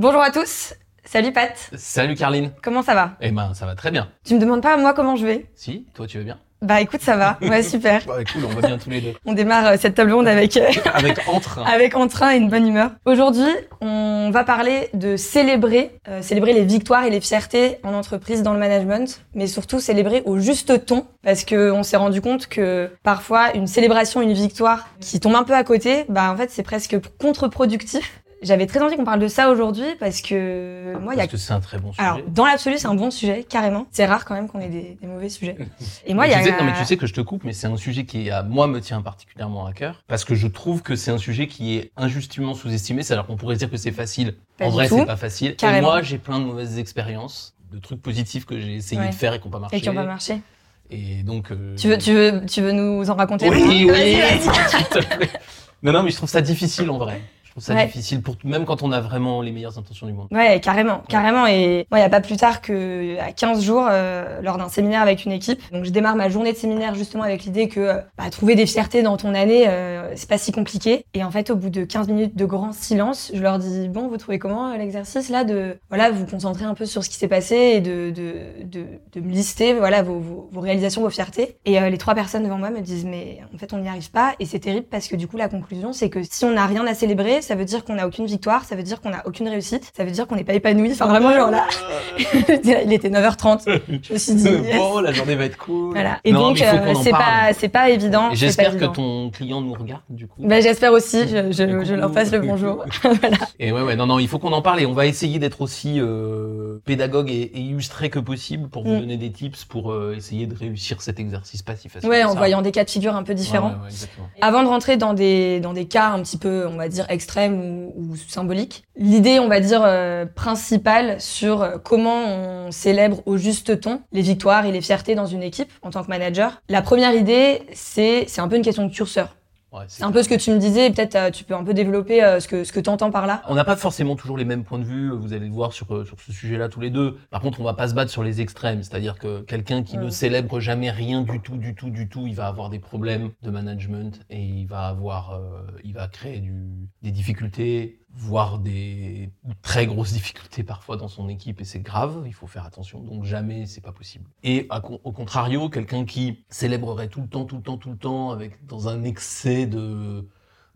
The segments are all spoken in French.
Bonjour à tous. Salut Pat. Salut Carline. Comment ça va? Eh ben, ça va très bien. Tu me demandes pas moi comment je vais? Si, toi tu vas bien? Bah écoute, ça va. Ouais, super. Ouais, cool, on va bien tous les deux. On démarre euh, cette table ronde avec euh, Avec entre. avec entrain et une bonne humeur. Aujourd'hui, on va parler de célébrer, euh, célébrer les victoires et les fiertés en entreprise dans le management, mais surtout célébrer au juste ton, parce que on s'est rendu compte que parfois une célébration, une victoire qui tombe un peu à côté, bah en fait c'est presque contre-productif. J'avais très envie qu'on parle de ça aujourd'hui parce que moi il y a Parce que c'est un très bon sujet. alors dans l'absolu c'est un bon sujet carrément. C'est rare quand même qu'on ait des, des mauvais sujets. Et moi il y a sais, non mais tu sais que je te coupe, mais c'est un sujet qui à moi me tient particulièrement à cœur parce que je trouve que c'est un sujet qui est injustement sous-estimé. C'est-à-dire qu'on pourrait dire que c'est facile. Pas en vrai, c'est pas facile. Carrément. Et moi, j'ai plein de mauvaises expériences, de trucs positifs que j'ai essayé Ouais. de faire et qui n'ont pas marché. et qui ont pas marché. Et donc. euh, Tu veux tu veux tu veux nous en raconter Oui, oui, s'il te plaît. Non, non, mais je trouve ça difficile en vrai. Je trouve ça Ouais. difficile pour même quand on a vraiment les meilleures intentions du monde. Ouais, carrément, carrément. Et moi, il y a pas plus tard que à 15 jours, euh, lors d'un séminaire avec une équipe. Donc, je démarre ma journée de séminaire justement avec l'idée que euh, bah, trouver des fiertés dans ton année, euh, c'est pas si compliqué. Et en fait, au bout de 15 minutes de grand silence, je leur dis bon, vous trouvez comment euh, l'exercice là de voilà, vous concentrer un peu sur ce qui s'est passé et de de, de de me lister voilà vos, vos, vos réalisations, vos fiertés. Et euh, les trois personnes devant moi me disent mais en fait, on n'y arrive pas. Et c'est terrible parce que du coup, la conclusion, c'est que si on n'a rien à célébrer, ça veut dire qu'on n'a aucune victoire, ça veut dire qu'on n'a aucune réussite, ça veut dire qu'on n'est pas épanoui. Enfin, vraiment, genre là, il était 9h30. Je me suis dit, yes. bon, la journée va être cool. Voilà. Et Non, donc, euh, c'est pas, c'est pas évident. J'espère que ton client nous regarde du coup. Bah, j'espère aussi. Je, je, Coucou. je leur passe le bonjour. voilà. Et ouais, ouais, non, non, il faut qu'on en parle et on va essayer d'être aussi euh, pédagogue et, et illustré que possible pour vous Mm. donner des tips pour euh, essayer de réussir cet exercice pas si facile. Ouais, en ça. voyant des cas de figure un peu différents. ouais, ouais, exactement. Avant de rentrer dans des dans des cas un petit peu, on va dire extrêmes ou, symboliques, l'idée, on va dire euh, principale sur euh, comment on célèbre au juste ton les victoires et les fiertés dans une équipe en tant que manager. La première idée, c'est c'est un peu une question de curseur. Ouais, C'est un peu ce que tu me disais. Peut-être euh, tu peux un peu développer euh, ce que ce que t'entends par là. On n'a pas forcément toujours les mêmes points de vue, vous allez le voir sur, euh, sur ce sujet-là tous les deux. Par contre, on va pas se battre sur les extrêmes, c'est-à-dire que quelqu'un qui ne célèbre jamais rien du tout, du tout, du tout, il va avoir des problèmes de management et il va avoir, euh, il va créer du, des difficultés, voire des très grosses difficultés parfois dans son équipe et c'est grave, il faut faire attention. Donc jamais, c'est pas possible. Et à au contrario, quelqu'un qui célébrerait tout le temps, tout le temps, tout le temps, avec dans un excès de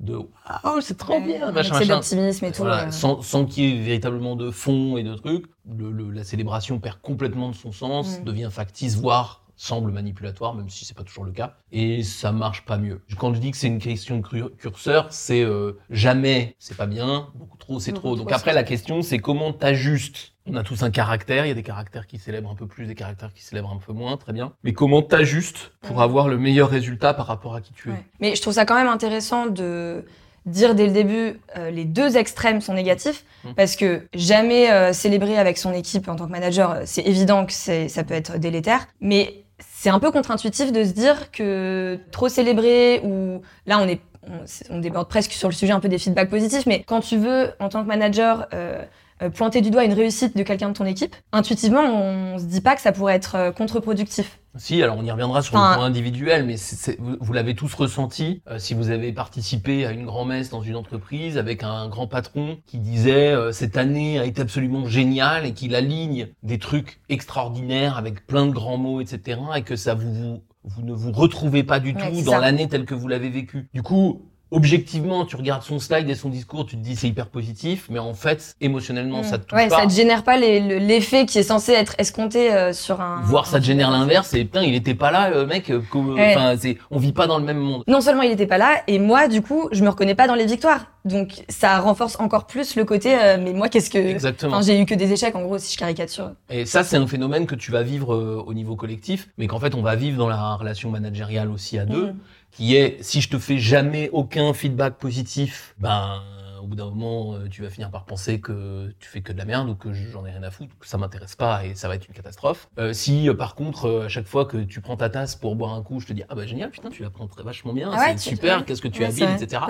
de oh c'est trop bien, machin, machin. d'optimisme et tout. Voilà, euh. sans, sans qu'il y ait véritablement de fond et de trucs, le, le- la célébration perd complètement de son sens, Mm. devient factice, voire semble manipulatoire, même si c'est pas toujours le cas, et ça marche pas mieux. Quand je dis que c'est une question de curseur, c'est euh, jamais c'est pas bien, beaucoup trop c'est trop. Donc après la question c'est comment t'ajustes. On a tous un caractère, il y a des caractères qui célèbrent un peu plus, des caractères qui célèbrent un peu moins, très bien. Mais comment t'ajustes pour Ouais. avoir le meilleur résultat par rapport à qui tu es? Ouais. Mais je trouve ça quand même intéressant de dire dès le début euh, les deux extrêmes sont négatifs Mm. parce que jamais euh, célébrer avec son équipe en tant que manager, c'est évident que ça peut être délétère, mais c'est un peu contre-intuitif de se dire que trop célébrer ou là on est on, on déborde presque sur le sujet un peu des feedbacks positifs, mais quand tu veux en tant que manager euh, euh, pointer du doigt une réussite de quelqu'un de ton équipe, intuitivement on se dit pas que ça pourrait être euh, contre-productif. Si, alors on y reviendra sur Enfin, le point individuel, mais c'est- c'est- vous, vous l'avez tous ressenti euh, si vous avez participé à une grand-messe dans une entreprise avec un grand patron qui disait euh, cette année a été absolument géniale et qu'il aligne des trucs extraordinaires avec plein de grands mots, etc. et que ça vous, vous, vous ne vous retrouvez pas du Ouais, tout dans l'année telle que vous l'avez vécue. Du coup, objectivement, tu regardes son slide et son discours, tu te dis c'est hyper positif, mais en fait, émotionnellement, Mm. ça te touche ouais, pas. ça te génère pas l'effet qui est censé être escompté euh, sur un. Voir ça te génère l'inverse et putain, il était pas là, mec. euh, Ouais. Enfin, c'est, on vit pas dans le même monde. Non seulement il était pas là, et moi du coup je me reconnais pas dans les victoires, donc ça renforce encore plus le côté. euh, mais moi qu'est-ce que. Exactement. J'ai eu que des échecs en gros si je caricature. Et ça, c'est un phénomène que tu vas vivre euh, au niveau collectif, mais qu'en fait, on va vivre dans la relation managériale aussi à deux, Mm. Qui est si je te fais jamais aucun feedback positif, ben au bout d'un moment, euh, tu vas finir par penser que tu fais que de la merde ou que j'en ai rien à foutre, que ça m'intéresse pas et ça va être une catastrophe. Euh, si euh, par contre, euh, à chaque fois que tu prends ta tasse pour boire un coup, je te dis ah bah génial, putain, tu la prends très vachement bien, Ah ouais, c'est super, ouais. qu'est-ce que tu Ouais, habiles, etc.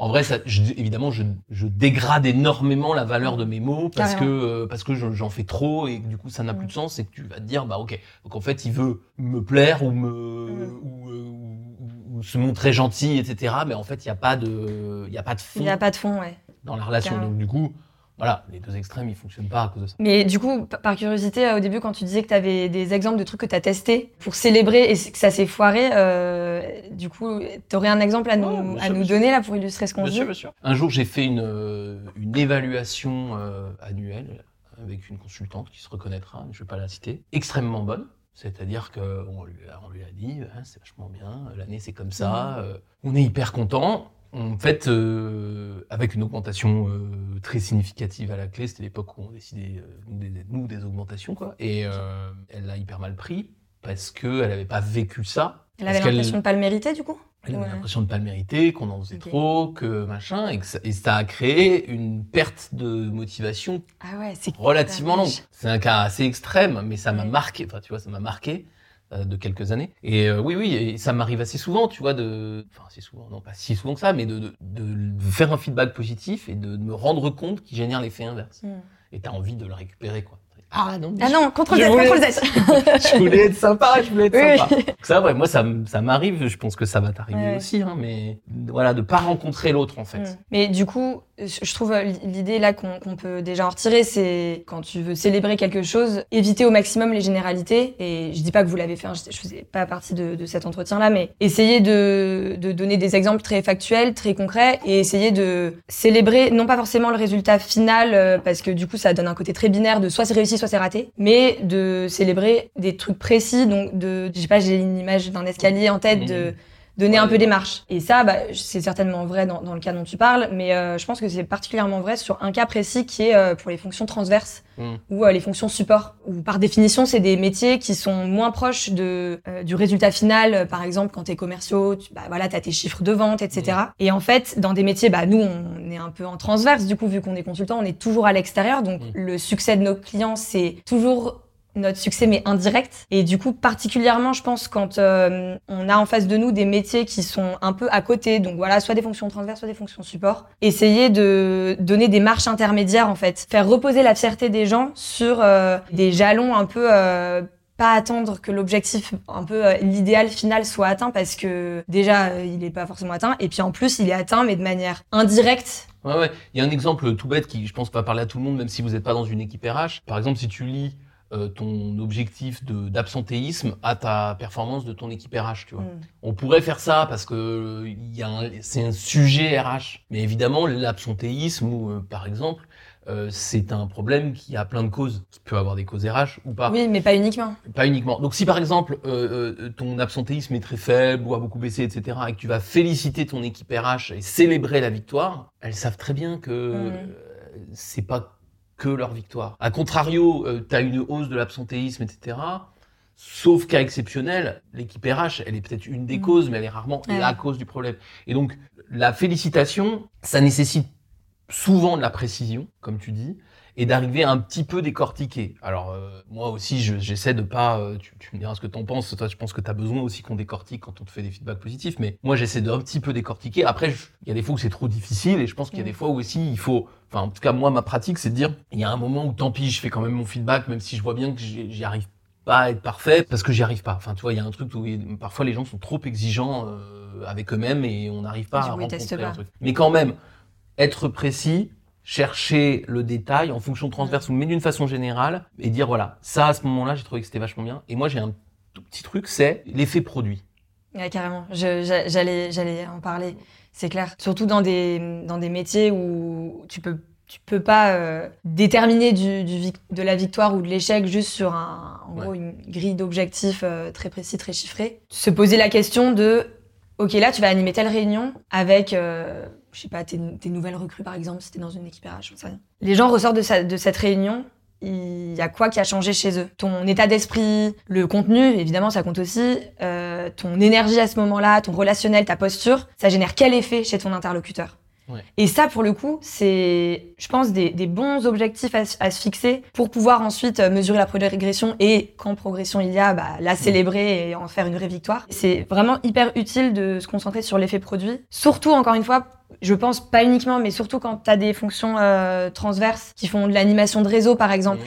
En vrai, ça, je- évidemment, je, je dégrade énormément la valeur de mes mots parce Carrément. que parce que je- j'en fais trop et que du coup ça n'a plus Mm. de sens et que tu vas te dire bah ok donc en fait il veut me plaire ou me Mm. ou, euh, ou- ou se montrer gentil etc mais en fait il y a pas de il a pas de fond Il a pas de fond, ouais. dans la relation donc du coup voilà, les deux extrêmes, ils fonctionnent pas à cause de ça. Mais du coup, par curiosité, euh, au début, quand tu disais que tu avais des exemples de trucs que tu as testés pour célébrer et que ça s'est foiré, euh, du coup, tu aurais un exemple à nous, à nous donner là pour illustrer ce qu'on dit bien sûr. Un jour, j'ai fait une, euh, une évaluation annuelle avec une consultante qui se reconnaîtra, je ne vais pas la citer, extrêmement bonne. C'est-à-dire qu'on lui, on lui a dit, hein, c'est vachement bien, l'année c'est comme ça, mmh. on est hyper content. En fait, euh, avec une augmentation euh, très significative à la clé, c'était l'époque où on décidait, euh, des, nous, des augmentations, quoi. Et elle l'a hyper mal pris parce qu'elle n'avait pas vécu ça. Elle avait l'impression de ne pas le mériter, du coup? Elle avait l'impression de ne pas le mériter, qu'on en faisait trop, que machin, et, que ça, et, ça, a créé une perte de motivation ah ouais, relativement longue. C'est un cas assez extrême, mais ça m'a marqué, enfin, tu vois, ça m'a marqué. Euh, de quelques années. Et euh, oui, oui, et ça m'arrive assez souvent, tu vois, de, enfin, assez souvent, non pas si souvent que ça, mais de, de, de faire un feedback positif et de, me rendre compte qu'il génère l'effet inverse. Mm. Et t'as envie de le récupérer, quoi. Ah non, ah non, contrôle Z, contrôle Z. je voulais être sympa, je voulais être sympa. Ça, ouais, moi, ça, ça m'arrive, je pense que ça va t'arriver aussi, hein, mais voilà, de pas rencontrer l'autre, en fait. Mm. Mais du coup, je trouve euh, l'idée là qu'on peut déjà en retirer, c'est quand tu veux célébrer quelque chose, éviter au maximum les généralités. Et je dis pas que vous l'avez fait, hein, je, je faisais pas partie de, de cet entretien-là, mais essayer de, de donner des exemples très factuels, très concrets, et essayer de célébrer non pas forcément le résultat final, euh, parce que du coup ça donne un côté très binaire de soit c'est réussi, soit c'est raté, mais de célébrer des trucs précis. Donc de, je sais pas, j'ai une image d'un escalier en tête de donner un peu des marches. Et ça, bah, c'est certainement vrai dans, dans, le cas dont tu parles, mais euh, je pense que c'est particulièrement vrai sur un cas précis qui est euh, pour les fonctions transverses hmm. ou euh, les fonctions support. Où par définition, c'est des métiers qui sont moins proches de du résultat final. par exemple, quand tu es commerciaux, tu, bah, voilà, as tes chiffres de vente, etc. Hmm. Et en fait, dans des métiers, bah, nous, on est un peu en transverse. Du coup, vu qu'on est consultant, on est toujours à l'extérieur. Donc, hmm. le succès de nos clients, c'est toujours notre succès mais indirect et du coup particulièrement je pense quand euh, on a en face de nous des métiers qui sont un peu à côté donc voilà soit des fonctions transverses soit des fonctions support essayer de donner des marches intermédiaires en fait faire reposer la fierté des gens sur euh, des jalons un peu euh, pas attendre que l'objectif, un peu l'idéal final soit atteint parce que déjà il n'est pas forcément atteint et puis en plus il est atteint mais de manière indirecte. Ouais ouais, il y a un exemple tout bête qui je pense va parler à tout le monde même si vous n'êtes pas dans une équipe RH. Par exemple si tu lis euh, ton objectif d'absentéisme à ta performance de ton équipe RH, tu vois. Mm. On pourrait faire ça parce que c'est un sujet RH. Mais évidemment, l'absentéisme, ou euh, par exemple, euh, c'est un problème qui a plein de causes. Ça peut avoir des causes RH ou pas. Oui, mais pas uniquement. Pas uniquement. Donc si par exemple ton absentéisme est très faible ou a beaucoup baissé, etc., et que tu vas féliciter ton équipe RH et célébrer la victoire, elles savent très bien que mm. c'est pas que leur victoire. A contrario, euh, tu as une hausse de l'absentéisme, etc. Sauf cas exceptionnel, l'équipe RH, elle est peut-être une des mm. causes, mais elle est rarement la cause du problème. Et donc, la félicitation, ça nécessite souvent de la précision, comme tu dis, et d'arriver un petit peu décortiquer. Alors euh, moi aussi, j'essaie de pas. Euh, tu, me diras ce que t'en penses. Toi, je pense que tu as besoin aussi qu'on décortique quand on te fait des feedbacks positifs. Mais moi, j'essaie d'un petit peu décortiquer. Après, il y a des fois où c'est trop difficile, et je pense qu'il y a des fois où aussi il faut. Enfin, en tout cas, moi, ma pratique, c'est de dire, il y a un moment où tant pis, je fais quand même mon feedback, même si je vois bien que j'y arrive pas à être parfait, parce que j'y arrive pas. Enfin, tu vois, il y a un truc où parfois les gens sont trop exigeants euh, avec eux-mêmes et on n'arrive pas à rencontrer un truc. Mais quand même, être précis, chercher le détail en fonction transverse, mais d'une façon générale, et dire voilà, ça à ce moment-là, j'ai trouvé que c'était vachement bien. Et moi, j'ai un tout petit truc, c'est l'effet produit. Ouais, carrément. J'allais, j'allais en parler. C'est clair. Surtout dans des, dans des métiers où tu peux tu peux pas euh, déterminer du, du, de la victoire ou de l'échec juste sur un, en gros une grille d'objectifs euh, très précis, très chiffré. Se poser la question de, ok là tu vas animer telle réunion avec euh, je sais pas, tes, nouvelles recrues par exemple, si t'es dans une équipe RH, sais rien. Les gens ressortent de, de cette réunion, il y a quoi qui a changé chez eux? Ton état d'esprit, le contenu, évidemment, ça compte aussi. Euh, ton énergie à ce moment-là, ton relationnel, ta posture, ça génère quel effet chez ton interlocuteur? Et ça, pour le coup, c'est, je pense, des, bons objectifs à, se fixer pour pouvoir ensuite euh, mesurer la progression et quand progression il y a, bah, la célébrer et en faire une vraie victoire. C'est vraiment hyper utile de se concentrer sur l'effet produit. Surtout, encore une fois, je pense pas uniquement, mais surtout quand tu as des fonctions euh, transverses qui font de l'animation de réseau, par exemple.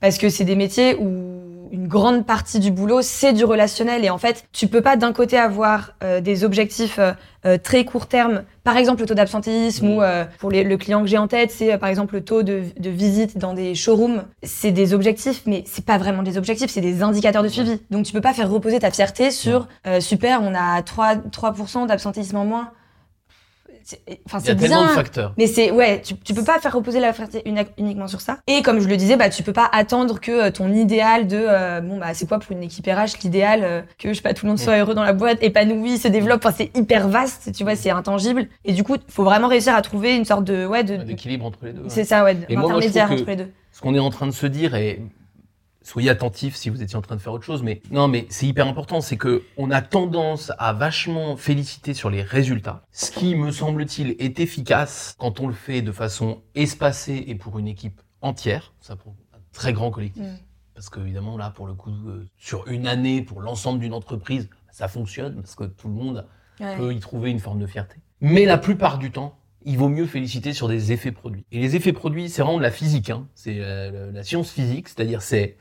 Parce que c'est des métiers où une grande partie du boulot, c'est du relationnel. Et en fait, tu peux pas d'un côté avoir euh, des objectifs euh, euh, très court terme, par exemple le taux d'absentéisme Mm. ou euh, pour les- le client que j'ai en tête, c'est euh, par exemple le taux de, de visite dans des showrooms. C'est des objectifs, mais c'est pas vraiment des objectifs, c'est des indicateurs de suivi. Donc tu peux pas faire reposer ta fierté sur euh, super, on a 3, 3% d'absentéisme en moins. C'est- Il y a tellement de facteurs. Mais c'est ouais, tu, tu peux pas faire reposer la fierté uni- uniquement sur ça. Et comme je le disais, bah tu peux pas attendre que euh, ton idéal de euh, bon bah c'est quoi pour une équipe RH l'idéal euh, que je sais pas tout le monde soit heureux dans la boîte, épanoui, se développe. Enfin c'est hyper vaste, tu vois, c'est intangible. Et du coup, faut vraiment réussir à trouver une sorte de ouais de, D'équilibre entre les deux. ouais. c'est ça ouais, Et moi, moi, je d'intermédiaire trouve que- entre les deux. ce qu'on est en train de se dire et soyez attentifs si vous étiez en train de faire autre chose mais non mais c'est hyper important c'est que on a tendance à vachement féliciter sur les résultats ce qui me semble-t-il est efficace quand on le fait de façon espacée et pour une équipe entière ça pour un très grand collectif Mm. parce que évidemment là pour le coup euh, sur une année pour l'ensemble d'une entreprise ça fonctionne parce que tout le monde Ouais. peut y trouver une forme de fierté. Mais la plupart du temps, il vaut mieux féliciter sur des effets produits. Et les effets produits, c'est vraiment de la physique. Hein. C'est euh, la science physique, c'est-à-dire c'est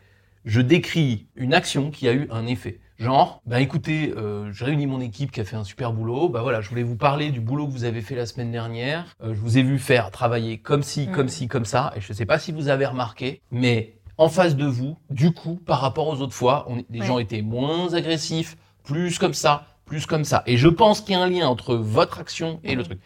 je décris une action qui a eu un effet. Genre, bah écoutez, euh, je réunis mon équipe qui a fait un super boulot. Bah voilà, je voulais vous parler du boulot que vous avez fait la semaine dernière. Euh, je vous ai vu faire travailler comme ci, Mm. comme ci, comme ça. Et je sais pas si vous avez remarqué, mais en face de vous, du coup, par rapport aux autres fois, on, les Ouais. gens étaient moins agressifs, plus comme ça, plus comme ça. Et je pense qu'il y a un lien entre votre action et le Mhm. truc.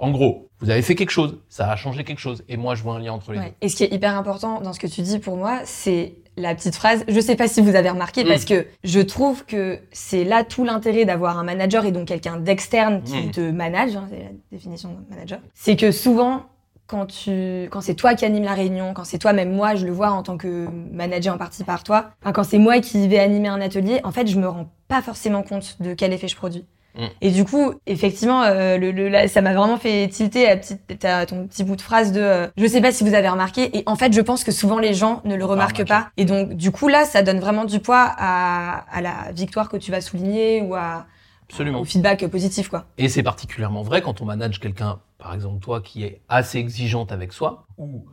En gros, vous avez fait quelque chose, ça a changé quelque chose, et moi je vois un lien entre les Ouais. Et ce qui est hyper important dans ce que tu dis pour moi, c'est la petite phrase. Je sais pas si vous avez remarqué, Mm. parce que je trouve que c'est là tout l'intérêt d'avoir un manager et donc quelqu'un d'externe qui Mm. te manage. hein, c'est la définition de manager. C'est que souvent, quand tu, quand c'est toi qui anime la réunion, quand c'est toi, même moi, je le vois en tant que manager en partie par toi. Enfin, quand c'est moi qui vais animer un atelier, en fait, je me rends pas forcément compte de quel effet je produis. Mm. Et du coup, effectivement, euh, le, le- là, ça m'a vraiment fait tilter à petite, à ton petit bout de phrase de euh, je sais pas si vous avez remarqué. Et en fait, je pense que souvent les gens ne le remarquent pas. Et donc, du coup, là, ça donne vraiment du poids à, à la victoire que tu vas souligner ou à, Absolument. au feedback positif, quoi. Et c'est particulièrement vrai quand on manage quelqu'un, par exemple toi, qui est assez exigeante avec soi, ou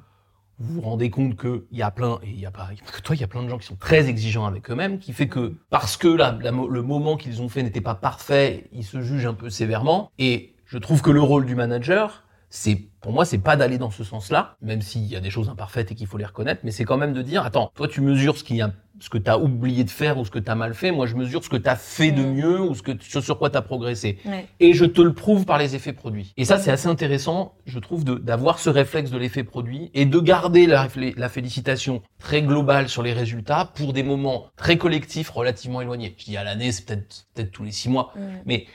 vous vous rendez compte qu'il y a plein, et il y a pas, que toi, il y a plein de gens qui sont très exigeants avec eux-mêmes, qui fait que parce que le moment qu'ils ont fait n'était pas parfait, ils se jugent un peu sévèrement. Et je trouve que le rôle du manager, c'est pour moi, c'est pas d'aller dans ce sens-là, même s'il y a des choses imparfaites et qu'il faut les reconnaître, mais c'est quand même de dire, attends, toi tu mesures ce qu'il y a, ce que t'as oublié de faire ou ce que t'as mal fait, moi je mesure ce que t'as fait de Mm. mieux ou ce que ce sur quoi t'as progressé Ouais. et je te le prouve par les effets produits. Et ça, c'est assez intéressant, je trouve, d'avoir ce réflexe de l'effet produit et de garder la, la félicitation très globale sur les résultats pour des moments très collectifs relativement éloignés. Je dis à l'année, c'est peut-être peut-être tous les six mois. Mais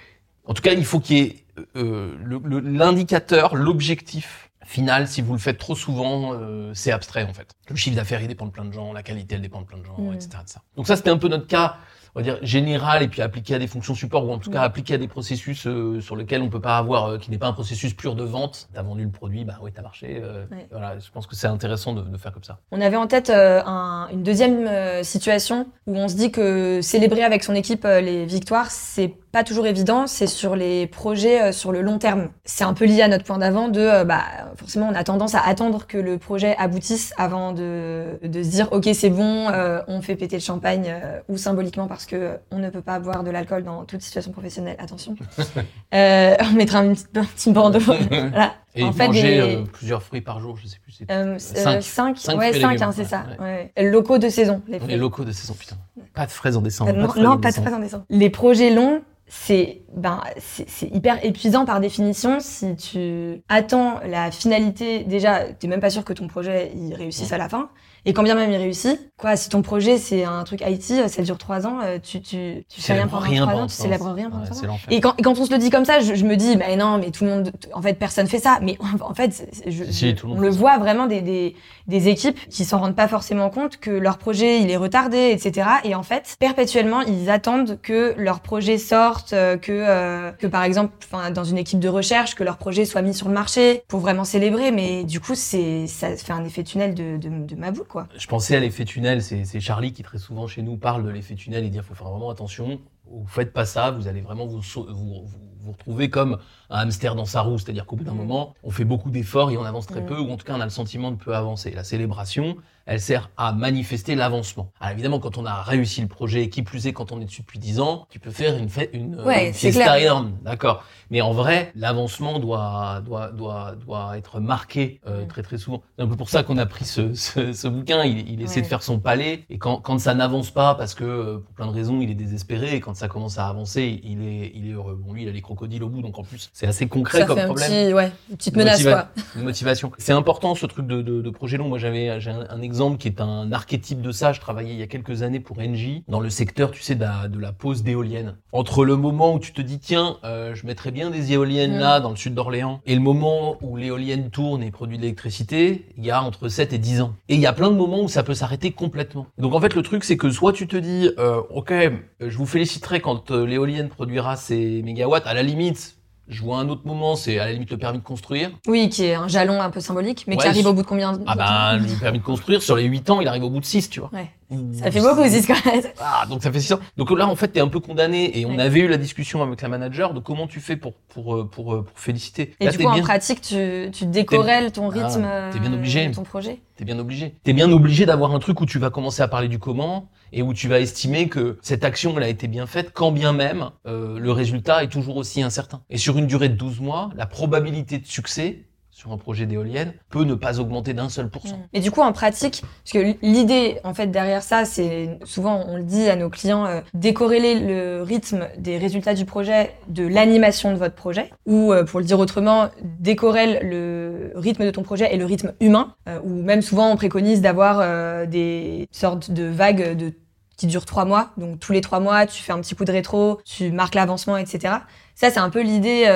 en tout cas, il faut qu'il y ait euh, le- l'indicateur, l'objectif final. Si vous le faites trop souvent, euh, c'est abstrait en fait. Le chiffre d'affaires, il dépend de plein de gens, la qualité, elle dépend de plein de gens, Mm. etc., etc. Donc ça, c'était un peu notre cas on va dire général et puis appliqué à des fonctions support ou en tout cas Ouais. appliqué à des processus euh, sur lesquels on peut pas avoir euh, qui n'est pas un processus pur de vente t'as vendu le produit bah oui t'as marché euh, Ouais. voilà je pense que c'est intéressant de, de faire comme ça On avait en tête un- une deuxième situation où on se dit que célébrer avec son équipe les victoires, c'est pas toujours évident, c'est sur les projets sur le long terme. C'est un peu lié à notre point d'avant de, bah, forcément, on a tendance à attendre que le projet aboutisse avant de, de se dire, ok, c'est bon, on fait péter le champagne, ou symboliquement parce que euh, on ne peut pas boire de l'alcool dans toute situation professionnelle. Attention. Euh, on mettra un petit bandeau. voilà. et En fait, manger des- euh, plusieurs fruits par jour je sais plus c'est Euh, Cinq. 5, Cinq ouais, fruits et 5, légumes, hein, c'est ça. ouais. Ouais. Locaux de saison, les les locaux de saison putain pas de fraises en décembre Euh, non, en pas de fraises en décembre. Les projets longs, c'est ben c'est hyper épuisant par définition si tu attends la finalité déjà t'es même pas sûr que ton projet il réussisse à la fin et quand bien même il réussit quoi si ton projet c'est un truc IT ça dure trois ans euh, tu tu tu fais rien pendant trois ans tu célèbres rien pendant trois ans et quand, et quand on se le dit comme ça, je, je me dis, mais non, mais tout le monde, en fait, personne fait ça. Mais en fait, je, Si, on le ça. voit vraiment des, des, des équipes qui s'en rendent pas forcément compte que leur projet, il est retardé, etc. Et en fait, perpétuellement, ils attendent que leur projet sorte, euh, que, euh, que par exemple, enfin, dans une équipe de recherche, que leur projet soit mis sur le marché pour vraiment célébrer. Mais du coup, c'est, ça fait un effet tunnel de, de, de ma boule, Je pensais à l'effet tunnel, c'est Charlie qui très souvent chez nous parle de l'effet tunnel et dire faut faire vraiment attention, vous faites pas ça, vous allez vraiment vous, vous vous retrouvez comme un hamster dans sa roue, c'est-à-dire qu'au bout d'un Mhm. moment, on fait beaucoup d'efforts et on avance très Mhm. peu, ou en tout cas on a le sentiment de peu avancer. La célébration, elle sert à manifester l'avancement. Alors évidemment, quand on a réussi le projet, qui plus est quand on est dessus depuis 10 ans, tu peux faire une fête, une, Ouais, une c'est fiesta énorme, d'accord. Mais en vrai, l'avancement doit, doit, doit, doit être marqué euh, très très souvent. C'est un peu pour ça qu'on a pris ce, ce, ce bouquin. Il, il essaie Ouais. de faire son palais, et quand, quand ça n'avance pas, parce que euh, pour plein de raisons, il est désespéré, et quand ça commence à avancer, il est, il est heureux. Bon, lui, il a les crocodiles au bout, donc en plus, c'est assez concret Ça comme fait un problème petit, ouais, une petite menace, motiva- quoi. une motivation. C'est important ce truc de, de, de projet long. Moi j'avais j'ai un, un exemple qui est un archétype de ça. Je travaillais il y a quelques années pour Engie dans le secteur, tu sais, de la, de la pose d'éoliennes. Entre le moment où tu te dis tiens, euh, je mettrais bien des éoliennes Mm. là dans le sud d'Orléans, et le moment où l'éolienne tourne et produit de l'électricité, il y a entre 7 et 10 ans. Et il y a plein de moments où ça peut s'arrêter complètement. Donc en fait le truc c'est que soit tu te dis euh, ok, je vous féliciterai quand euh, l'éolienne produira ses mégawatts. À la limite, je vois un autre moment, c'est à la limite le permis de construire. Oui, qui est un jalon un peu symbolique, mais qui arrive au bout de combien de Ah temps bah, le permis de construire, sur les 8 ans, il arrive au bout de 6, tu vois. Ouais. Ça fait beaucoup, Ziz, quand même. Ah, donc ça fait 6 ans. Donc là, en fait, t'es un peu condamné. Et on Ouais. avait eu la discussion avec la manager de comment tu fais pour, pour, euh, pour, euh, pour féliciter. Et là, du coup, en bien, pratique, tu, tu décorelles ton Ah, rythme t'es bien euh, obligé. de ton projet. t'es bien obligé. T'es bien obligé d'avoir un truc où tu vas commencer à parler du comment et où tu vas estimer que cette action, elle a été bien faite, quand bien même euh, le résultat est toujours aussi incertain. Et sur une durée de 12 mois, la probabilité de succès sur un projet d'éolienne peut ne pas augmenter d'un seul pourcent. Et du coup, en pratique, parce que l'idée, en fait, derrière ça, c'est souvent, on le dit à nos clients, euh, décorréler le rythme des résultats du projet de l'animation de votre projet, ou euh, pour le dire autrement, décorrèle le rythme de ton projet et le rythme humain, euh, ou même souvent on préconise d'avoir euh, des sortes de vagues de qui durent trois mois. Donc tous les trois mois, tu fais un petit coup de rétro, tu marques l'avancement, etc. Ça, c'est un peu l'idée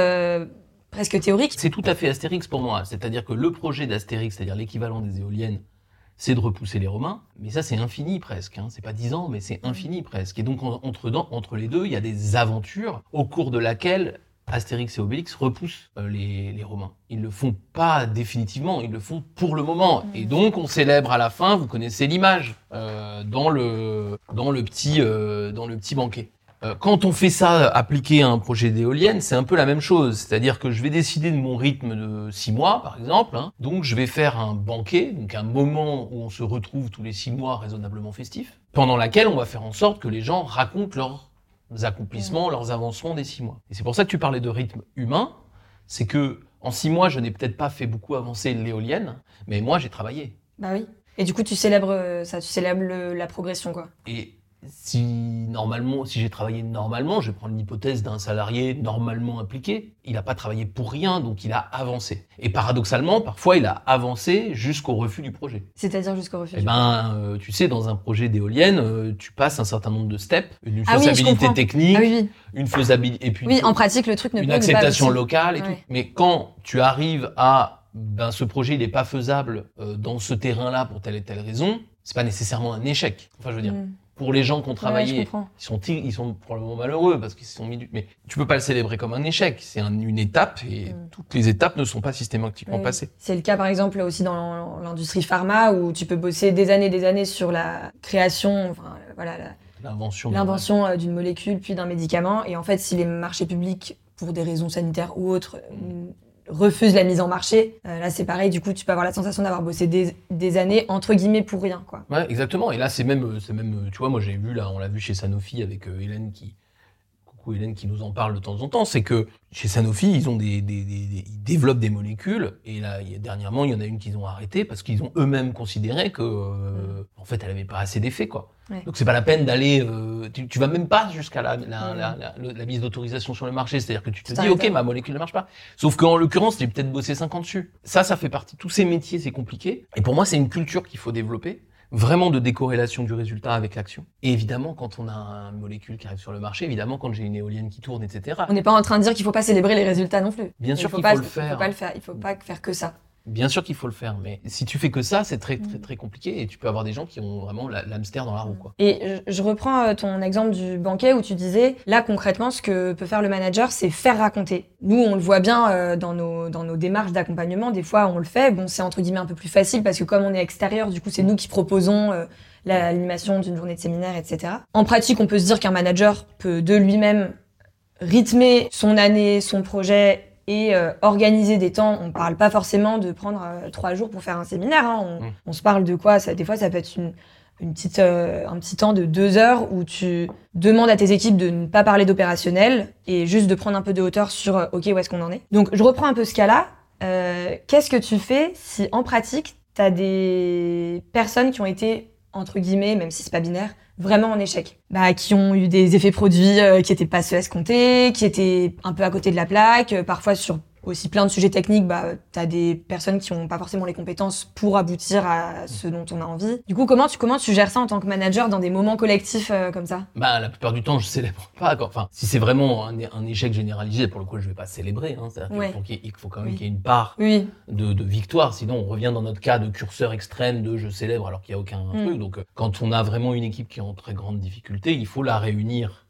presque théorique. C'est tout à fait Astérix pour moi. C'est-à-dire que le projet d'Astérix, c'est-à-dire l'équivalent des éoliennes, c'est de repousser les Romains. Mais ça, c'est infini presque. Hein. C'est pas 10 ans, mais c'est infini presque. Et donc, en- entre, dans- entre les deux, il y a des aventures au cours de laquelle Astérix et Obélix repoussent euh, les, les Romains. Ils le font pas définitivement, ils le font pour le moment. Et donc, on célèbre à la fin, vous connaissez l'image, euh, dans, le, dans, le petit, euh, dans le petit banquet. Euh, Quand on fait ça appliqué à un projet d'éolienne, c'est un peu la même chose. C'est-à-dire que je vais décider de mon rythme de six mois, par exemple. hein. Donc, je vais faire un banquet, donc un moment où on se retrouve tous les six mois raisonnablement festif, pendant laquelle on va faire en sorte que les gens racontent leurs accomplissements, leurs avancements des six mois. Et c'est pour ça que tu parlais de rythme humain. C'est que en six mois, je n'ai peut-être pas fait beaucoup avancer l'éolienne, mais moi, j'ai travaillé. Bah oui. Et du coup, tu célèbres euh, ça, tu célèbres le- la progression, quoi. Et si normalement, si j'ai travaillé normalement, je vais prendre l'hypothèse d'un salarié normalement impliqué, il n'a pas travaillé pour rien, donc il a avancé. Et paradoxalement, parfois, il a avancé jusqu'au refus du projet. C'est-à-dire jusqu'au refus. Eh du ben, euh, tu sais, dans un projet d'éolienne, euh, tu passes un certain nombre de steps, une Ah faisabilité technique, Ah oui, une faisabilité, et puis Oui, une, en pratique, le truc ne une peut pas acceptation aboutir. locale et Ouais. tout. Mais quand tu arrives à, ben, ce projet, il n'est pas faisable euh, dans ce terrain-là pour telle et telle raison, c'est pas nécessairement un échec. Enfin, je veux dire, Mm. Pour les gens qui ont travaillé, ils sont, ti- ils sont probablement malheureux parce qu'ils se sont mis du... Mais tu peux pas le célébrer comme un échec. C'est un- une étape et Mm. toutes les étapes ne sont pas systématiquement passées. C'est le cas, par exemple, aussi dans l'industrie pharma, où tu peux bosser des années et des années sur la création, enfin, voilà, L'invention. l'invention euh, d'une molécule puis d'un médicament. Et en fait, si les marchés publics, pour des raisons sanitaires ou autres, euh, refusent la mise en marché, euh, là c'est pareil, du coup tu peux avoir la sensation d'avoir bossé des, années entre guillemets pour rien quoi. Ouais, exactement. Et là, c'est même, euh, même, euh, tu vois, moi j'ai vu là, on l'a vu chez Sanofi avec Hélène qui, coucou Hélène qui nous en parle de temps en temps, c'est que chez Sanofi, ils ont des, des, des- des- ils développent des molécules. Et là, dernièrement, il y en a une qu'ils ont arrêtée parce qu'ils ont eux-mêmes considéré que, euh, en fait, elle avait pas assez d'effet, quoi. Ouais. Donc c'est pas la peine d'aller, euh, tu, tu vas même pas jusqu'à la, la, mise d'autorisation sur le marché. C'est-à-dire que tu te dis, ok, ma molécule ne marche pas. Sauf qu'en l'occurrence, j'ai peut-être bossé 5 ans dessus. Ça, ça fait partie. Tous ces métiers, c'est compliqué. Et pour moi, c'est une culture qu'il faut développer. Vraiment de décorrélation du résultat avec l'action. Et évidemment, quand on a une molécule qui arrive sur le marché, évidemment, quand j'ai une éolienne qui tourne, etc. On n'est pas en train de dire qu'il faut pas célébrer les résultats non plus. Bien Il sûr faut qu'il pas, faut Il faut pas le faire. Il faut pas faire que ça. Bien sûr qu'il faut le faire, mais si tu fais que ça, c'est très, très, Mm. très compliqué et tu peux avoir des gens qui ont vraiment l'hamster dans la roue, quoi. Et je, reprends euh, ton exemple du banquet où tu disais, là concrètement, ce que peut faire le manager, c'est faire raconter. Nous, on le voit bien euh, dans, nos, dans nos démarches d'accompagnement, des fois on le fait, bon c'est entre guillemets un peu plus facile parce que comme on est extérieur, du coup c'est nous qui proposons euh, l'animation d'une journée de séminaire, etc. En pratique, on peut se dire qu'un manager peut de lui-même rythmer son année, son projet et euh, organiser des temps. On parle pas forcément de prendre euh, trois jours pour faire un séminaire. hein. On, Mm. on se parle de quoi? Ça, Des fois, ça peut être une, une petite, euh, un petit temps de deux heures où tu demandes à tes équipes de ne pas parler d'opérationnel et juste de prendre un peu de hauteur sur OK, où est-ce qu'on en est. Donc, je reprends un peu ce cas-là. Qu'est-ce que tu fais si en pratique, tu as des personnes qui ont été, entre guillemets, même si c'est pas binaire, vraiment en échec. Bah, Qui ont eu des effets produits euh, qui étaient pas ceux escomptés, qui étaient un peu à côté de la plaque, euh, parfois sur aussi plein de sujets techniques, bah, tu as des personnes qui ont pas forcément les compétences pour aboutir à ce dont on a envie. Du coup, comment tu, comment tu gères ça en tant que manager dans des moments collectifs euh, comme ça? Bah, la plupart du temps, je célèbre pas. Enfin, si c'est vraiment un, un échec généralisé, pour le coup, je vais pas célébrer. Hein. C'est-à-dire Ouais. qu'il faut qu'il y ait- il faut quand même Oui. qu'il y ait une part Oui, de, de victoire. Sinon, on revient dans notre cas de curseur extrême de je célèbre alors qu'il n'y a aucun Mm. truc. Donc, euh, quand on a vraiment une équipe qui est en très grande difficulté, il faut la réunir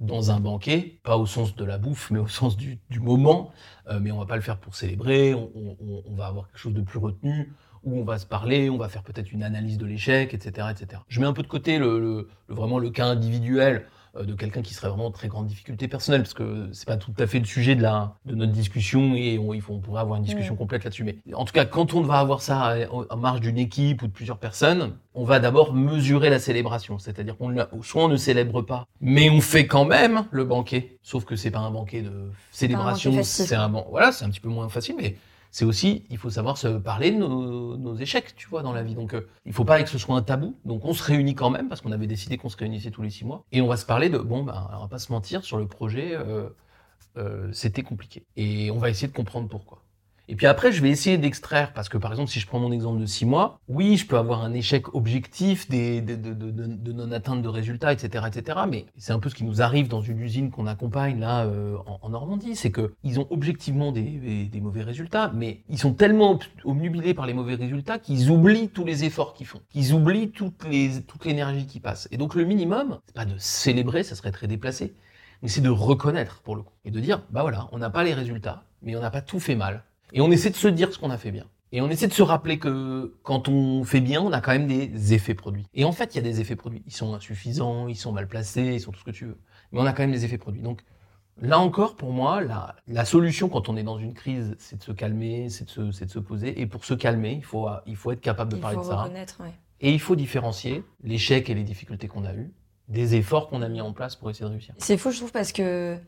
dans un banquet, pas au sens de la bouffe, mais au sens du, moment. Euh, mais on va pas le faire pour célébrer. On, va avoir quelque chose de plus retenu où on va se parler, on va faire peut-être une analyse de l'échec, etc., etc. Je mets un peu de côté le, vraiment le cas individuel de quelqu'un qui serait vraiment en très grande difficulté personnelle, parce que c'est pas tout à fait le sujet de, la, de notre discussion et on, il faut, on pourrait avoir une discussion complète là-dessus. Mais en tout cas, quand on va avoir ça à- en marge d'une équipe ou de plusieurs personnes, on va d'abord mesurer la célébration. C'est-à-dire qu'on soit on ne célèbre pas, mais on fait quand même le banquet. Sauf que c'est pas un banquet de célébration, c'est un ban- voilà, c'est un petit peu moins facile, mais c'est aussi, il faut savoir se parler de nos, échecs, tu vois, dans la vie. Donc, euh, il faut pas que ce soit un tabou. Donc, on se réunit quand même, parce qu'on avait décidé qu'on se réunissait tous les six mois. Et on va se parler de, bon, ben, on va pas se mentir, sur le projet, euh, euh, c'était compliqué. Et on va essayer de comprendre pourquoi. Et puis après, je vais essayer d'extraire, parce que par exemple, si je prends mon exemple de six mois, oui, je peux avoir un échec objectif des, de, non-atteinte de résultats, etc., etc. Mais c'est un peu ce qui nous arrive dans une usine qu'on accompagne là euh, en, Normandie, c'est que ils ont objectivement des, mauvais résultats, mais ils sont tellement ob- obnubilés par les mauvais résultats qu'ils oublient tous les efforts qu'ils font, qu'ils oublient toute les toute l'énergie qui passe. Et donc le minimum, c'est pas de célébrer, ça serait très déplacé, mais c'est de reconnaître pour le coup et de dire, bah voilà, on n'a pas les résultats, mais on n'a pas tout fait mal. Et on essaie de se dire ce qu'on a fait bien. Et on essaie de se rappeler que quand on fait bien, on a quand même des effets produits. Et en fait, il y a des effets produits. Ils sont insuffisants, ils sont mal placés, ils sont tout ce que tu veux. Mais on a quand même des effets produits. Donc là encore, pour moi, la, la solution quand on est dans une crise, c'est de se calmer, c'est de de se poser. Et pour se calmer, il faut, il faut être capable de il parler de ça. reconnaître. ouais. Et il faut différencier l'échec et les difficultés qu'on a eues des efforts qu'on a mis en place pour essayer de réussir. C'est fou, je trouve, parce que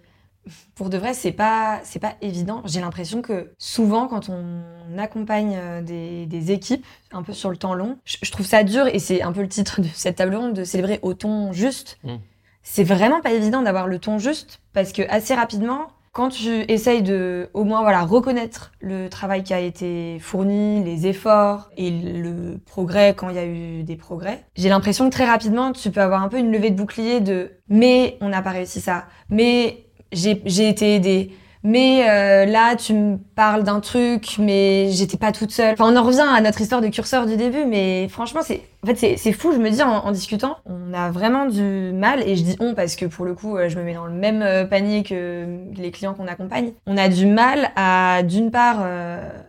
pour de vrai, c'est pas, c'est pas évident. J'ai l'impression que souvent, quand on accompagne euh, des, des équipes un peu sur le temps long, je, je trouve ça dur et c'est un peu le titre de cette table ronde de célébrer au ton juste. Mm. C'est vraiment pas évident d'avoir le ton juste parce que assez rapidement, quand tu essayes de au moins voilà reconnaître le travail qui a été fourni, les efforts et le progrès quand il y a eu des progrès, j'ai l'impression que très rapidement tu peux avoir un peu une levée de bouclier de mais on n'a pas réussi ça, mais j'ai été aidée. Mais euh, là, tu me parles d'un truc, mais j'étais pas toute seule. Enfin, on en revient à notre histoire de curseur du début, mais franchement, c'est en fait c'est fou. Je me dis en, discutant, on a vraiment du mal, et je dis on parce que pour le coup, euh, je me mets dans le même euh, panier que les clients qu'on accompagne. On a du mal à d'une part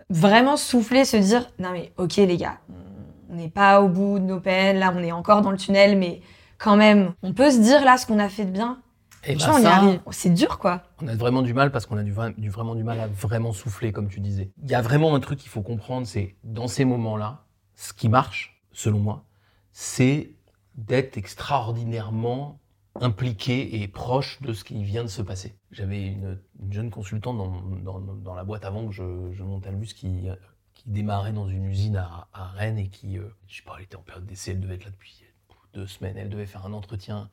vraiment souffler, se dire non mais ok les gars, on n'est pas au bout de nos peines, là on est encore dans le tunnel, mais quand même, on peut se dire là ce qu'on a fait de bien. Et ben Franchement, on y ça. C'est dur quoi. On a vraiment du mal parce qu'on a du, vra- du- vraiment du mal à vraiment souffler, comme tu disais. Il y a vraiment un truc qu'il faut comprendre, c'est dans ces moments-là, ce qui marche, selon moi, c'est d'être extraordinairement impliqué et proche de ce qui vient de se passer. J'avais une, une jeune consultante dans, dans- dans la boîte avant que je, je monte à Luz qui, qui démarrait dans une usine à, à Rennes et qui, euh, je sais pas, elle était en période d'essai, elle devait être là depuis deux semaines, elle devait faire un entretien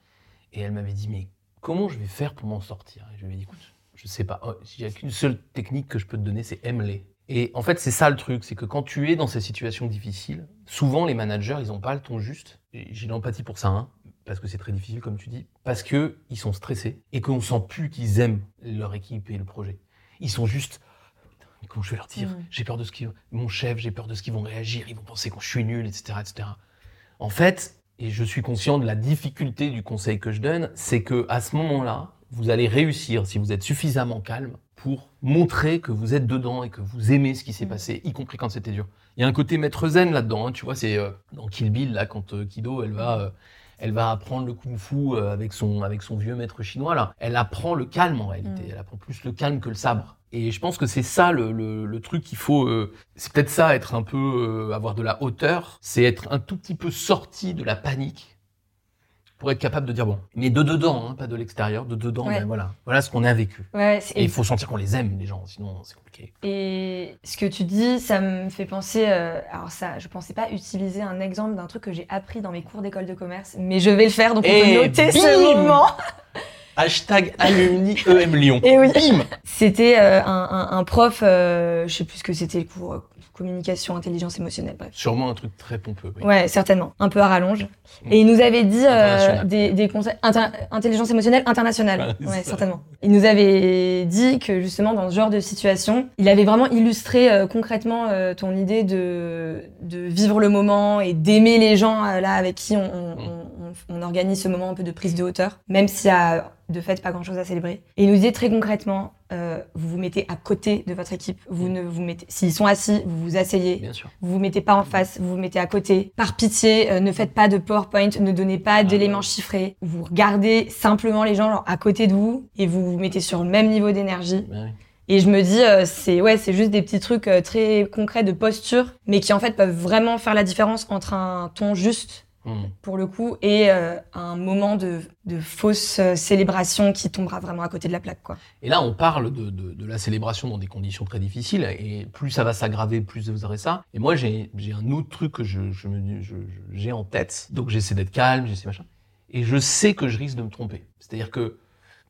et elle m'avait dit mais comment je vais faire pour m'en sortir Et je lui ai dit écoute, je sais pas, il n'y a qu'une seule technique que je peux te donner, c'est aime-les. Et en fait, c'est ça le truc, c'est que quand tu es dans ces situations difficiles, souvent les managers, ils n'ont pas le ton juste. J'ai l'empathie pour ça, hein, parce que c'est très difficile, comme tu dis, parce que ils sont stressés et qu'on sent plus qu'ils aiment leur équipe et le projet. Ils sont juste, mais comment je vais leur dire. J'ai peur de ce qu'ils, mon chef, j'ai peur de ce qu'ils vont réagir, ils vont penser que je suis nul, etc., etc. En fait, et je suis conscient de la difficulté du conseil que je donne, c'est que à ce moment-là, vous allez réussir si vous êtes suffisamment calme pour montrer que vous êtes dedans et que vous aimez ce qui s'est Mm. passé, y compris quand c'était dur. Il y a un côté maître zen là-dedans, hein, tu vois, c'est euh, dans Kill Bill là quand euh, Kido elle va euh, elle va apprendre le kung-fu euh, avec son, avec son vieux maître chinois, là. Elle apprend le calme, en réalité. Mm. Elle apprend plus le calme que le sabre. Et je pense que c'est ça le, le, le truc qu'il faut. euh, c'est peut-être ça, être un peu. euh, avoir de la hauteur. C'est être un tout petit peu sorti de la panique pour être capable de dire bon. Mais de dedans, hein, pas de l'extérieur, de dedans, Ouais. ben voilà. Voilà ce qu'on a vécu. Ouais, Et il faut sentir qu'on les aime, les gens, sinon c'est compliqué. Et ce que tu dis, ça me fait penser. euh, alors, ça, je pensais pas utiliser un exemple d'un truc que j'ai appris dans mes cours d'école de commerce, mais je vais le faire, donc on Et peut noter ce moment. Hashtag alumni EM Lyon. Et oui. Bim C'était euh, un, un- un prof, euh, je sais plus ce que c'était le cours, communication, intelligence émotionnelle, bref. Sûrement un truc très pompeux. oui. Ouais, certainement, un peu à rallonge. Mm. Et il nous avait dit euh, des, des conseils intelligence émotionnelle internationale. Ouais, certainement. Il nous avait dit que justement dans ce genre de situation, il avait vraiment illustré euh, concrètement euh, ton idée de de vivre le moment et d'aimer les gens euh, là avec qui on, on, Mm. on, on organise ce moment un peu de prise de hauteur, même s'il y a de fait pas grand chose à célébrer. Et il nous disait très concrètement, euh, vous vous mettez à côté de votre équipe, vous ne vous mettez, s'ils sont assis, vous vous asseyez, Bien sûr. vous vous mettez pas en face, vous vous mettez à côté. Par pitié, euh, ne faites pas de PowerPoint, ne donnez pas d'éléments ouais. chiffrés. Vous regardez simplement les gens genre, à côté de vous et vous vous mettez sur le même niveau d'énergie. Ben oui. Et je me dis, euh, c'est ouais, c'est juste des petits trucs euh, très concrets de posture, mais qui en fait peuvent vraiment faire la différence entre un ton juste Mm. pour le coup et euh, un moment de, de fausse euh, célébration qui tombera vraiment à côté de la plaque quoi. Et là, on parle de, de, de la célébration dans des conditions très difficiles, et plus ça va s'aggraver, plus vous aurez ça. Et moi, j'ai un autre truc que je, je me- je- je- j'ai en tête, donc j'essaie d'être calme, j'essaie machin, et je sais que je risque de me tromper. C'est-à-dire que,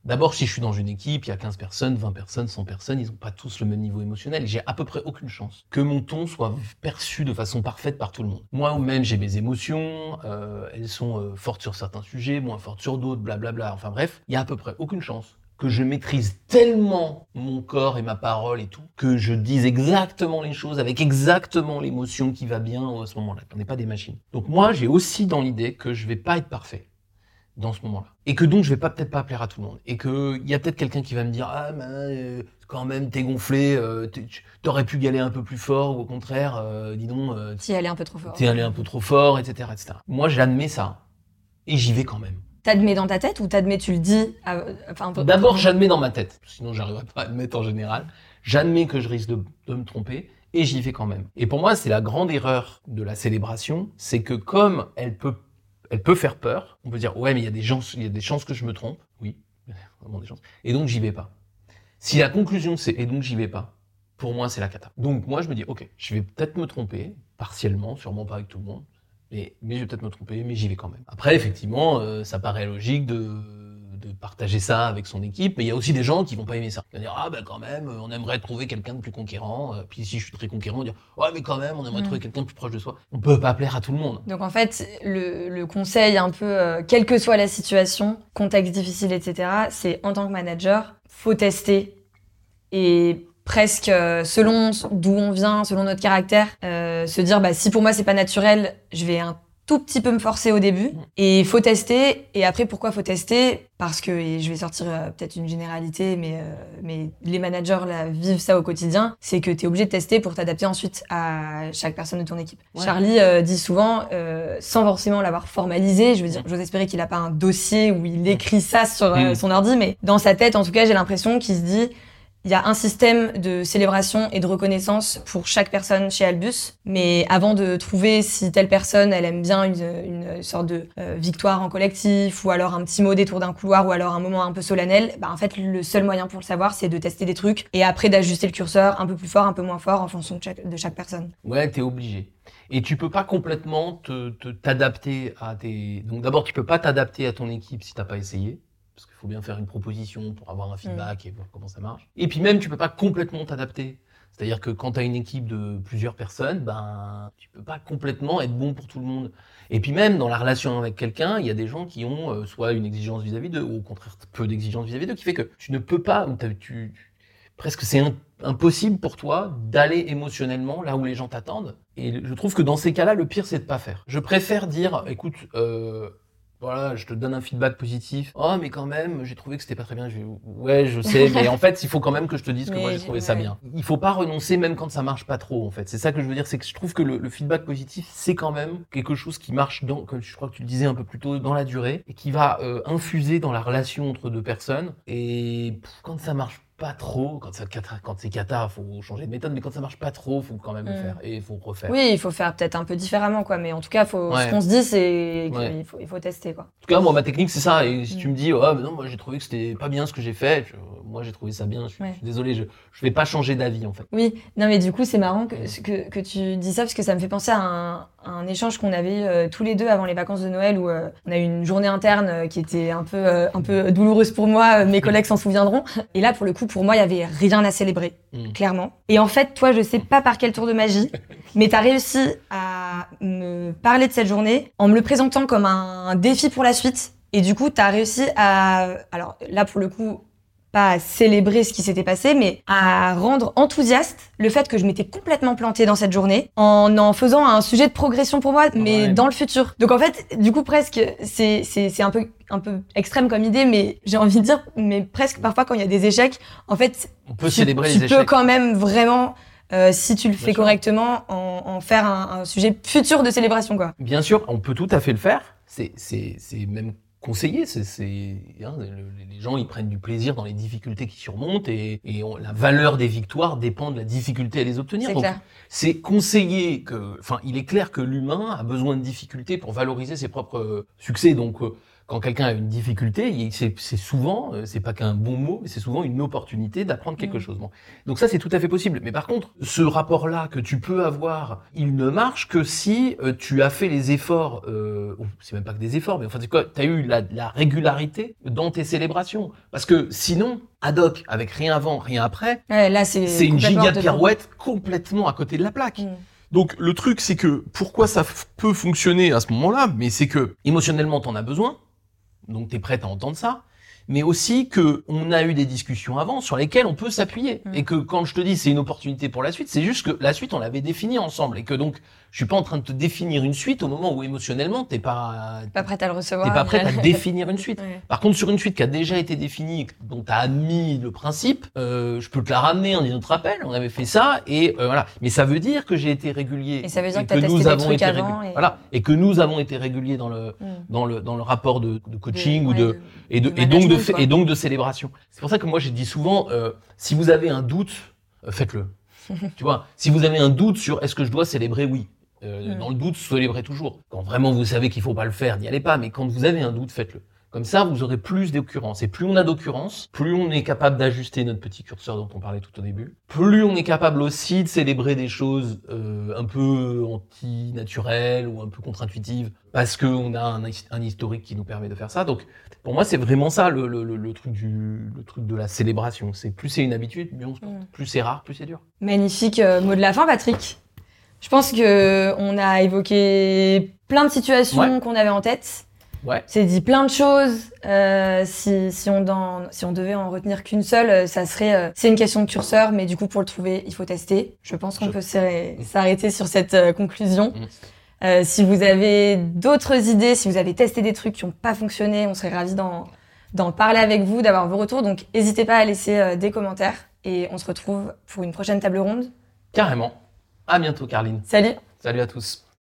d'abord, si je suis dans une équipe, il y a 15 personnes, 20 personnes, 100 personnes, ils n'ont pas tous le même niveau émotionnel, j'ai à peu près aucune chance que mon ton soit perçu de façon parfaite par tout le monde. Moi-même, j'ai mes émotions, euh, elles sont euh, fortes sur certains sujets, moins fortes sur d'autres, blablabla, enfin bref, il y a à peu près aucune chance que je maîtrise tellement mon corps et ma parole et tout, que je dise exactement les choses avec exactement l'émotion qui va bien à ce moment-là. On n'est pas des machines. Donc moi, j'ai aussi dans l'idée que je vais pas être parfait dans ce moment-là. Et que donc je vais pas peut-être pas plaire à tout le monde. Et que il y a peut-être quelqu'un qui va me dire ah mais euh, quand même t'es gonflé, euh, t'es- t'aurais pu y aller un peu plus fort ou au contraire euh, dis donc euh, Qui allait un peu trop fort. t'es allé un peu trop fort, etc., etc. Moi j'admets ça et j'y vais quand même. T'admets dans ta tête ou t'admets tu le dis à- enfin D'abord, j'admets dans ma tête, sinon j'arriverai pas à admettre en général. J'admets que je risque de, de me tromper et j'y vais quand même. Et pour moi, c'est la grande erreur de la célébration, c'est que comme elle peut, elle peut faire peur, on peut dire ouais, mais il y a des chances, il y a des chances que je me trompe, oui, vraiment des chances, et donc j'y vais pas. Si la conclusion c'est et donc j'y vais pas, pour moi c'est la cata. Donc moi je me dis ok, je vais peut-être me tromper partiellement, sûrement pas avec tout le monde, mais, mais je vais peut-être me tromper, mais j'y vais quand même. Après, effectivement, euh, ça paraît logique de, de partager ça avec son équipe, mais il y a aussi des gens qui vont pas aimer ça. Ils vont dire, ah ben quand même, on aimerait trouver quelqu'un de plus conquérant. Euh, Puis si je suis très conquérant, on va dire, ouais mais quand même, on aimerait Mm. trouver quelqu'un de plus proche de soi. On peut pas plaire à tout le monde. Donc en fait, le, le conseil un peu, euh, quelle que soit la situation, contexte difficile, etc., c'est en tant que manager, faut tester et presque euh, selon d'où on vient, selon notre caractère, euh, se dire bah si pour moi c'est pas naturel, je vais un tout petit peu me forcer au début. Et il faut tester. Et après pourquoi faut tester? Parce que et je vais sortir euh, peut-être une généralité mais euh, mais les managers là, vivent ça au quotidien. C'est que tu es obligé de tester pour t'adapter ensuite à chaque personne de ton équipe. Ouais. Charlie euh, dit souvent euh, sans forcément l'avoir formalisé je veux dire j'ose espérer qu'il a pas un dossier où il écrit ça sur euh, Mm. son ordi mais dans sa tête en tout cas j'ai l'impression qu'il se dit il y a un système de célébration et de reconnaissance pour chaque personne chez Albus, mais avant de trouver si telle personne elle aime bien une, une sorte de euh, victoire en collectif ou alors un petit mot détour d'un couloir ou alors un moment un peu solennel, bah en fait le seul moyen pour le savoir c'est de tester des trucs et après d'ajuster le curseur un peu plus fort, un peu moins fort en fonction de chaque, personne. Ouais, t'es obligé. Et tu peux pas complètement te te- t'adapter à tes. Donc d'abord, tu peux pas t'adapter à ton équipe si t'as pas essayé, parce qu'il faut bien faire une proposition pour avoir un feedback et voir comment ça marche. Et puis même, tu peux pas complètement t'adapter. C'est-à-dire que quand tu as une équipe de plusieurs personnes, ben tu peux pas complètement être bon pour tout le monde. Et puis même dans la relation avec quelqu'un, il y a des gens qui ont euh, soit une exigence vis-à-vis d'eux, ou au contraire peu d'exigence vis-à-vis d'eux, qui fait que tu ne peux pas, ou t'as- tu, presque c'est un- impossible pour toi d'aller émotionnellement là où les gens t'attendent. Et je trouve que dans ces cas-là, le pire c'est de pas faire. Je préfère dire, écoute, euh, voilà, je te donne un feedback positif. Oh, mais quand même, j'ai trouvé que c'était pas très bien. Je ouais, je sais, mais en fait, il faut quand même que je te dise que Mais moi j'ai trouvé ça bien. Il faut pas renoncer même quand ça marche pas trop, en fait. C'est ça que je veux dire, c'est que je trouve que le, le feedback positif, c'est quand même quelque chose qui marche dans, comme je crois que tu le disais un peu plus tôt, dans la durée et qui va euh, infuser dans la relation entre deux personnes. Et pff, quand ça marche pas trop, quand, ça, quand c'est cata, faut changer de méthode, mais quand ça marche pas trop, faut quand même le Mm. faire et il faut refaire. Oui, il faut faire peut-être un peu différemment, quoi. Mais en tout cas, faut, Ouais. ce qu'on se dit, c'est qu'il Ouais. faut, il faut tester, quoi. En tout cas, moi, ma technique, c'est ça. Et si Mm. tu me dis, oh, non, moi, j'ai trouvé que c'était pas bien ce que j'ai fait, je- moi, j'ai trouvé ça bien, je suis, Ouais. je suis désolé, je, je vais pas changer d'avis, en fait. Oui, non, mais du coup, c'est marrant que, que, que tu dis ça parce que ça me fait penser à un, à un échange qu'on avait eu euh, tous les deux avant les vacances de Noël où euh, on a eu une journée interne euh, qui était un peu, euh, un peu douloureuse pour moi. Mes collègues s'en souviendront. Et là, pour le coup, pour moi, il y avait rien à célébrer, Mm. clairement. Et en fait, toi, je sais pas par quel tour de magie, mais t'as réussi à me parler de cette journée en me le présentant comme un défi pour la suite. Et du coup, t'as réussi à, alors là, pour le coup, pas à célébrer ce qui s'était passé, mais à rendre enthousiaste le fait que je m'étais complètement plantée dans cette journée en en faisant un sujet de progression pour moi, mais Ouais. dans le futur. Donc en fait, du coup, presque, c'est, c'est, c'est un peu, un peu extrême comme idée, mais j'ai envie de dire, mais presque parfois quand il y a des échecs, en fait, On peut tu, célébrer tu les peux échecs. quand même vraiment, euh, si tu le fais sûr. correctement, en, en faire un, un sujet futur de célébration, quoi. Bien sûr, on peut tout à fait le faire. C'est, c'est, c'est même conseillé. C'est, c'est, hein, le- les gens, ils prennent du plaisir dans les difficultés qui surmontent et, et on- la valeur des victoires dépend de la difficulté à les obtenir. C'est Donc, clair. c'est conseillé que, enfin, il est clair que l'humain a besoin de difficultés pour valoriser ses propres succès. Donc, euh, quand quelqu'un a une difficulté, c'est c'est souvent, euh, c'est pas qu'un bon mot, mais c'est souvent une opportunité d'apprendre quelque Mm. chose. Bon. Donc ça, c'est tout à fait possible. Mais par contre, ce rapport-là que tu peux avoir, il ne marche que si euh, tu as fait les efforts, euh, c'est même pas que des efforts, mais enfin, tu as eu la, la régularité dans tes célébrations. Parce que sinon, ad hoc, avec rien avant, rien après, Ouais, là, c'est, c'est une giga de pirouette complètement à côté de la plaque. Mm. Donc le truc c'est que pourquoi ça peut fonctionner à ce moment-là, mais c'est que émotionnellement t'en as besoin, donc t'es prête à entendre ça, mais aussi que on a eu des discussions avant sur lesquelles on peut s'appuyer. Mm. et que quand je te dis c'est une opportunité pour la suite, c'est juste que la suite on l'avait définie ensemble. Et que donc je suis pas en train de te définir une suite au moment où émotionnellement t'es pas Pas prête à le recevoir. t'es pas prête à définir une suite. Ouais. Par contre, sur une suite qui a déjà été définie, dont tu as admis le principe, euh, je peux te la ramener en disant, te rappelles, on avait fait ça, et euh, voilà. Mais ça veut dire que j'ai été régulier. Et ça veut dire que t'as nous testé des avons trucs été avant et- Voilà. Et que nous avons été réguliers dans le, Mm. dans le, dans le rapport de, de coaching De- ou ouais, de, et, de, de et, donc de, quoi. et donc de célébration. C'est pour ça que moi, j'ai dit souvent, euh, si vous avez un doute, euh, faites-le. tu vois, si vous avez un doute sur est-ce que je dois célébrer, oui. Euh, Mm. Dans le doute, célébrez toujours. Quand vraiment vous savez qu'il faut pas le faire, n'y allez pas. Mais quand vous avez un doute, faites-le. Comme ça, vous aurez plus d'occurrences. Et plus on a d'occurrences, plus on est capable d'ajuster notre petit curseur dont on parlait tout au début. Plus on est capable aussi de célébrer des choses euh, un peu anti-naturelles ou un peu contre-intuitives parce qu'on a un, his- un historique qui nous permet de faire ça. Donc, pour moi, c'est vraiment ça le, le- le- le truc du, le truc de la célébration. C'est plus c'est une habitude, mieux on se porte. Mm. Plus c'est rare, plus c'est dur. Magnifique euh, mot de la fin, Patrick. Je pense que on a évoqué plein de situations Ouais. qu'on avait en tête. Ouais. C'est dit plein de choses. Euh, si, si, on dans, si on devait en retenir qu'une seule, euh, ça serait. euh, c'est une question de curseur, mais du coup, pour le trouver, il faut tester. Je pense qu'on Je- peut s'arrêter s'arrêter sur cette euh, conclusion. Mm. Si vous avez d'autres idées, si vous avez testé des trucs qui n'ont pas fonctionné, on serait ravis d'en parler avec vous, d'avoir vos retours. Donc, n'hésitez pas à laisser des commentaires. Et on se retrouve pour une prochaine table ronde. Carrément. À bientôt, Carline. Salut Salut à tous.